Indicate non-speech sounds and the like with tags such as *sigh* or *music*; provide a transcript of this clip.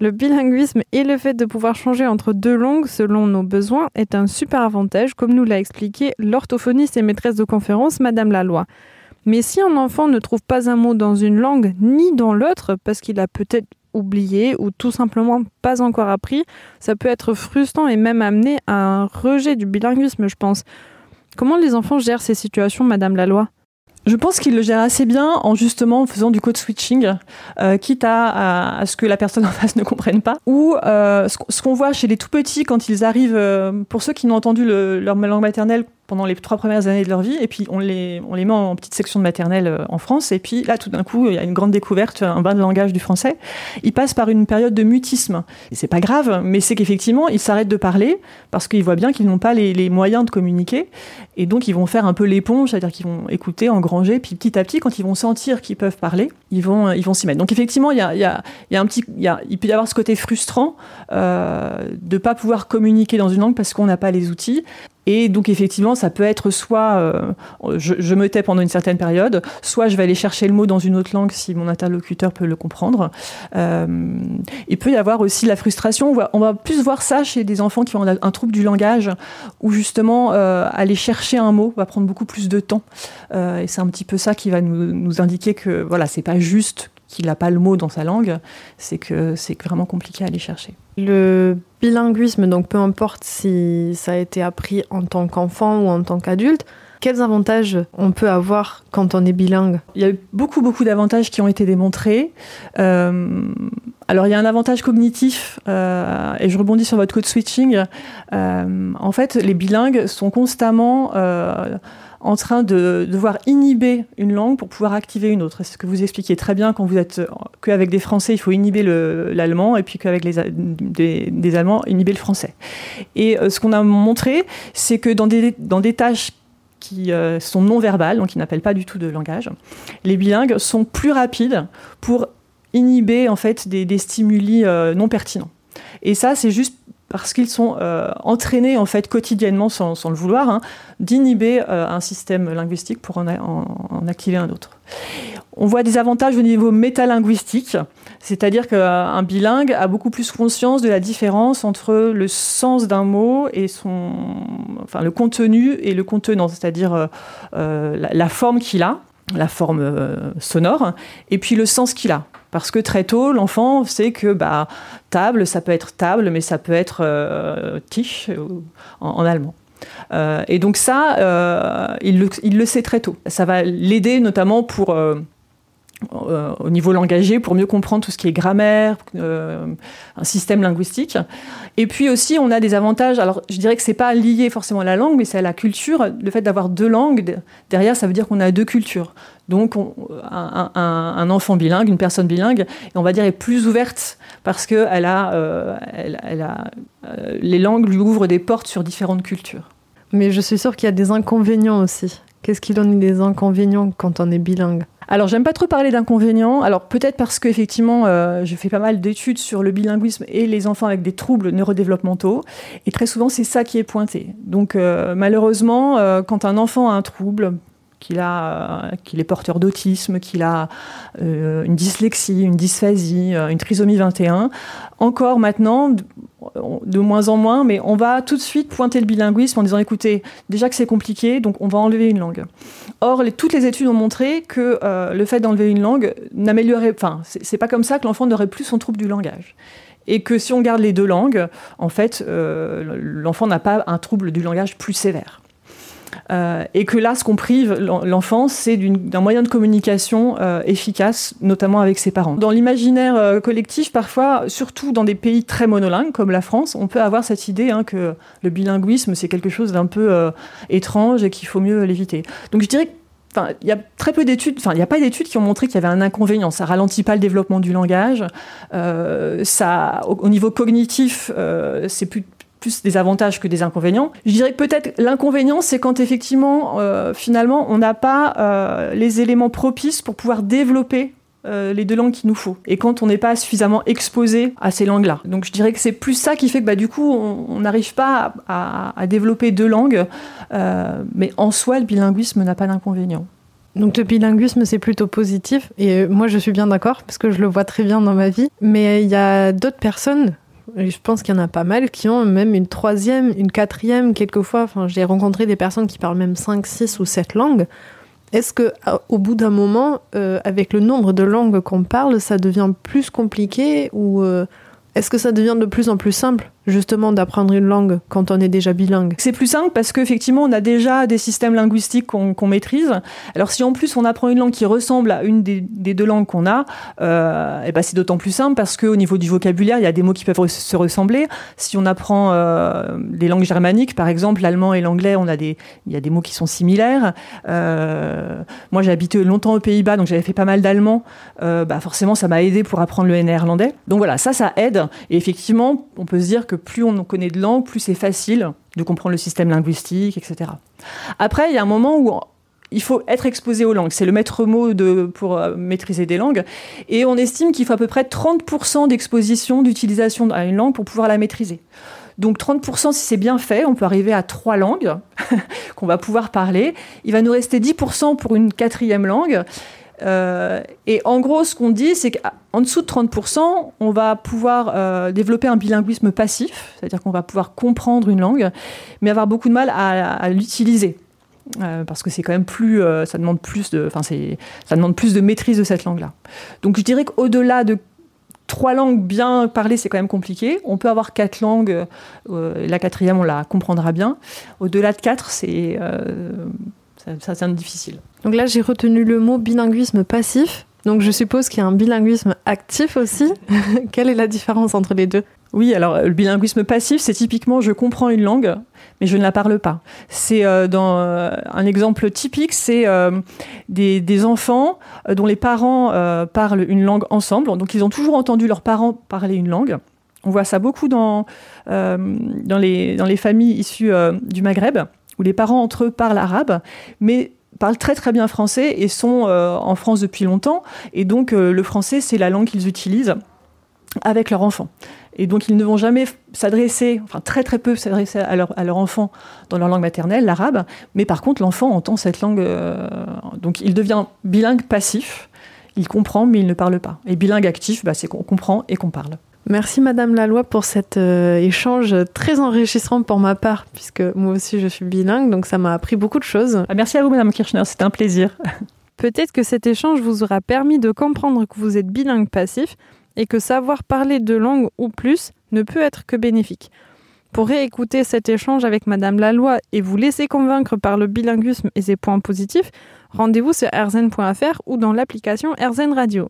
Le bilinguisme et le fait de pouvoir changer entre deux langues selon nos besoins est un super avantage, comme nous l'a expliqué l'orthophoniste et maîtresse de conférence Madame Laloy. Mais si un enfant ne trouve pas un mot dans une langue ni dans l'autre, parce qu'il a peut-être oublié ou tout simplement pas encore appris, ça peut être frustrant et même amener à un rejet du bilinguisme, je pense. Comment les enfants gèrent ces situations, Madame Laloy? Je pense qu'il le gère assez bien en justement faisant du code switching, euh, quitte à, ce que la personne en *laughs* face ne comprenne pas. Ou euh, ce qu'on voit chez les tout petits quand ils arrivent, euh, pour ceux qui n'ont entendu le, leur langue maternelle pendant les trois premières années de leur vie, et puis on les, met en petite section de maternelle euh, en France, et puis là, tout d'un coup, il y a une grande découverte, un bain de langage du français. Ils passent par une période de mutisme. C'est pas grave, mais c'est qu'effectivement, ils s'arrêtent de parler parce qu'ils voient bien qu'ils n'ont pas les, moyens de communiquer, et donc ils vont faire un peu l'éponge, c'est-à-dire qu'ils vont écouter, engranger, puis petit à petit, quand ils vont sentir qu'ils peuvent parler, ils vont, s'y mettre. Donc effectivement, il peut y avoir ce côté frustrant euh, de pas pouvoir communiquer dans une langue parce qu'on n'a pas les outils. Et donc effectivement, ça peut être soit euh, je, me tais pendant une certaine période, soit je vais aller chercher le mot dans une autre langue si mon interlocuteur peut le comprendre. Euh, il peut y avoir aussi la frustration. On va, plus voir ça chez des enfants qui ont un, trouble du langage, où justement euh, aller chercher un mot va prendre beaucoup plus de temps. Et c'est un petit peu ça qui va nous, nous indiquer que voilà, c'est pas juste qu'il n'a pas le mot dans sa langue, c'est que c'est vraiment compliqué à aller chercher. Le bilinguisme, donc peu importe si ça a été appris en tant qu'enfant ou en tant qu'adulte, quels avantages on peut avoir quand on est bilingue? Il y a eu beaucoup beaucoup d'avantages qui ont été démontrés. Euh, alors il y a un avantage cognitif euh, et je rebondis sur votre code switching. Euh, en fait, les bilingues sont constamment euh, en train de devoir inhiber une langue pour pouvoir activer une autre. C'est ce que vous expliquez très bien quand vous êtes qu'avec des Français, il faut inhiber l'allemand et puis qu'avec des, des Allemands, inhiber le français. Et ce qu'on a montré, c'est que dans des, dans des tâches qui sont non verbales, donc qui n'appellent pas du tout de langage, les bilingues sont plus rapides pour inhiber en fait des, stimuli euh, non pertinents. Et ça, c'est juste parce qu'ils sont euh, entraînés en fait quotidiennement sans, le vouloir hein, d'inhiber euh, un système linguistique pour en, activer un autre. On voit des avantages au niveau métalinguistique, c'est-à-dire qu'un bilingue a beaucoup plus conscience de la différence entre le sens d'un mot et son enfin le contenu et le contenant, c'est-à-dire la, forme qu'il a, la forme sonore et puis le sens qu'il a parce que très tôt l'enfant sait que bah table ça peut être table mais ça peut être euh, tiche en, en allemand. Euh, et donc ça euh, il, le, sait très tôt. Ça va l'aider notamment pour euh, euh, au niveau langagé pour mieux comprendre tout ce qui est grammaire euh, un système linguistique. Et puis aussi on a des avantages. Alors je dirais que c'est pas lié forcément à la langue mais c'est à la culture. Le fait d'avoir deux langues derrière ça veut dire qu'on a deux cultures. Donc on, un, un, enfant bilingue une personne bilingue on va dire est plus ouverte parce que elle a, euh, elle, elle a euh, les langues lui ouvrent des portes sur différentes cultures. Mais je suis sûr qu'il y a des inconvénients aussi. Qu'est-ce qu'il en est des inconvénients quand on est bilingue? Alors j'aime pas trop parler d'inconvénients. Alors peut-être parce qu'effectivement euh, je fais pas mal d'études sur le bilinguisme et les enfants avec des troubles neurodéveloppementaux et très souvent c'est ça qui est pointé. Donc euh, malheureusement euh, quand un enfant a un trouble, qu'il a euh, qu'il est porteur d'autisme, qu'il a une dyslexie, une dysphasie, une trisomie 21, encore maintenant de, moins en moins, mais on va tout de suite pointer le bilinguisme en disant écoutez, déjà que c'est compliqué, donc on va enlever une langue. Or toutes les études ont montré que euh, le fait d'enlever une langue n'améliorerait enfin c'est pas comme ça que l'enfant n'aurait plus son trouble du langage et que si on garde les deux langues, en fait euh, l'enfant n'a pas un trouble du langage plus sévère. Euh, et que là ce qu'on prive l'enfant c'est d'un moyen de communication euh, efficace notamment avec ses parents. Dans l'imaginaire euh, collectif parfois surtout dans des pays très monolingues comme la france on peut avoir cette idée hein, que le bilinguisme c'est quelque chose d'un peu étrange et qu'il faut mieux l'éviter. Donc je dirais que Enfin, il y a très peu d'études enfin il n'y a pas d'études qui ont montré qu'il y avait un inconvénient. Ça ralentit pas le développement du langage ça au, au niveau cognitif c'est plus plus des avantages que des inconvénients. Je dirais que peut-être l'inconvénient, c'est quand effectivement, euh, finalement, on n'a pas euh, les éléments propices pour pouvoir développer euh, les deux langues qu'il nous faut et quand on n'est pas suffisamment exposé à ces langues là donc je dirais que c'est plus ça qui fait que bah, du coup on n'arrive pas à, à, développer deux langues mais en soi le bilinguisme n'a pas d'inconvénient Donc le bilinguisme, c'est plutôt positif. Et moi, je suis bien d'accord, parce que je le vois très bien dans ma vie. Mais il y a d'autres personnes, je pense qu'il y en a pas mal, qui ont même une troisième, une quatrième, quelquefois. Enfin, j'ai rencontré des personnes qui parlent même 5, 6 ou 7 langues. Est-ce que au bout d'un moment, euh, avec le nombre de langues qu'on parle, ça devient plus compliqué ou euh, est-ce que ça devient de plus en plus simple? Justement d'apprendre une langue quand on est déjà bilingue C'est plus simple parce qu'effectivement, on a déjà des systèmes linguistiques qu'on maîtrise. Alors si en plus on apprend une langue qui ressemble à une des, deux langues qu'on a, euh, et ben c'est d'autant plus simple parce qu'au niveau du vocabulaire, il y a des mots qui peuvent se ressembler. Si on apprend euh, des langues germaniques, par exemple l'allemand et l'anglais, on a des, il y a des mots qui sont similaires. Euh, moi, j'ai habité longtemps aux Pays-Bas, donc j'avais fait pas mal d'allemand. Euh, bah forcément, ça m'a aidé pour apprendre le néerlandais. Donc voilà, ça, ça aide. Et effectivement, on peut se dire que plus on connaît de langues, plus c'est facile de comprendre le système linguistique, etc. Après, il y a un moment où il faut être exposé aux langues. C'est le maître mot de, pour euh, maîtriser des langues. Et on estime qu'il faut à peu près 30% d'exposition, d'utilisation à une langue pour pouvoir la maîtriser. Donc 30%, si c'est bien fait, on peut arriver à trois langues *laughs* qu'on va pouvoir parler. Il va nous rester 10% pour une quatrième langue. Euh, et en gros, ce qu'on dit, c'est qu'en dessous de 30%, on va pouvoir euh, développer un bilinguisme passif, c'est-à-dire qu'on va pouvoir comprendre une langue, mais avoir beaucoup de mal à, l'utiliser. Euh, parce que c'est quand même plus, ça demande plus de, enfin ça demande plus de maîtrise de cette langue-là. Donc je dirais qu'au-delà de trois langues bien parlées, c'est quand même compliqué. On peut avoir quatre langues, la quatrième on la comprendra bien. Au-delà de quatre, c'est ça, ça difficile. Donc là, j'ai retenu le mot bilinguisme passif. Donc je suppose qu'il y a un bilinguisme actif aussi. *laughs* Quelle est la différence entre les deux? Oui, alors le bilinguisme passif, c'est typiquement je comprends une langue, mais je ne la parle pas. C'est euh, dans euh, un exemple typique, c'est euh, des, des, enfants dont les parents parlent une langue ensemble, donc ils ont toujours entendu leurs parents parler une langue. On voit ça beaucoup dans, dans, les, dans les familles issues du Maghreb où les parents entre eux parlent arabe, mais parlent très très bien français et sont euh, en France depuis longtemps. Et donc euh, le français, c'est la langue qu'ils utilisent avec leur enfant. Et donc ils ne vont jamais s'adresser, enfin très très peu s'adresser à leur, à leur enfant dans leur langue maternelle, l'arabe, mais par contre l'enfant entend cette langue, euh, donc il devient bilingue passif, il comprend mais il ne parle pas. Et bilingue actif, bah, c'est qu'on comprend et qu'on parle. Merci Madame Laloy pour cet euh, échange très enrichissant pour ma part, puisque moi aussi je suis bilingue, donc ça m'a appris beaucoup de choses. Ah, merci à vous Madame Kirchner, c'était un plaisir. *laughs* Peut-être que cet échange vous aura permis de comprendre que vous êtes bilingue passif et que savoir parler deux langues ou plus ne peut être que bénéfique. Pour réécouter cet échange avec Madame Laloy et vous laisser convaincre par le bilinguisme et ses points positifs, rendez-vous sur rzn.fr ou dans l'application RZN Radio.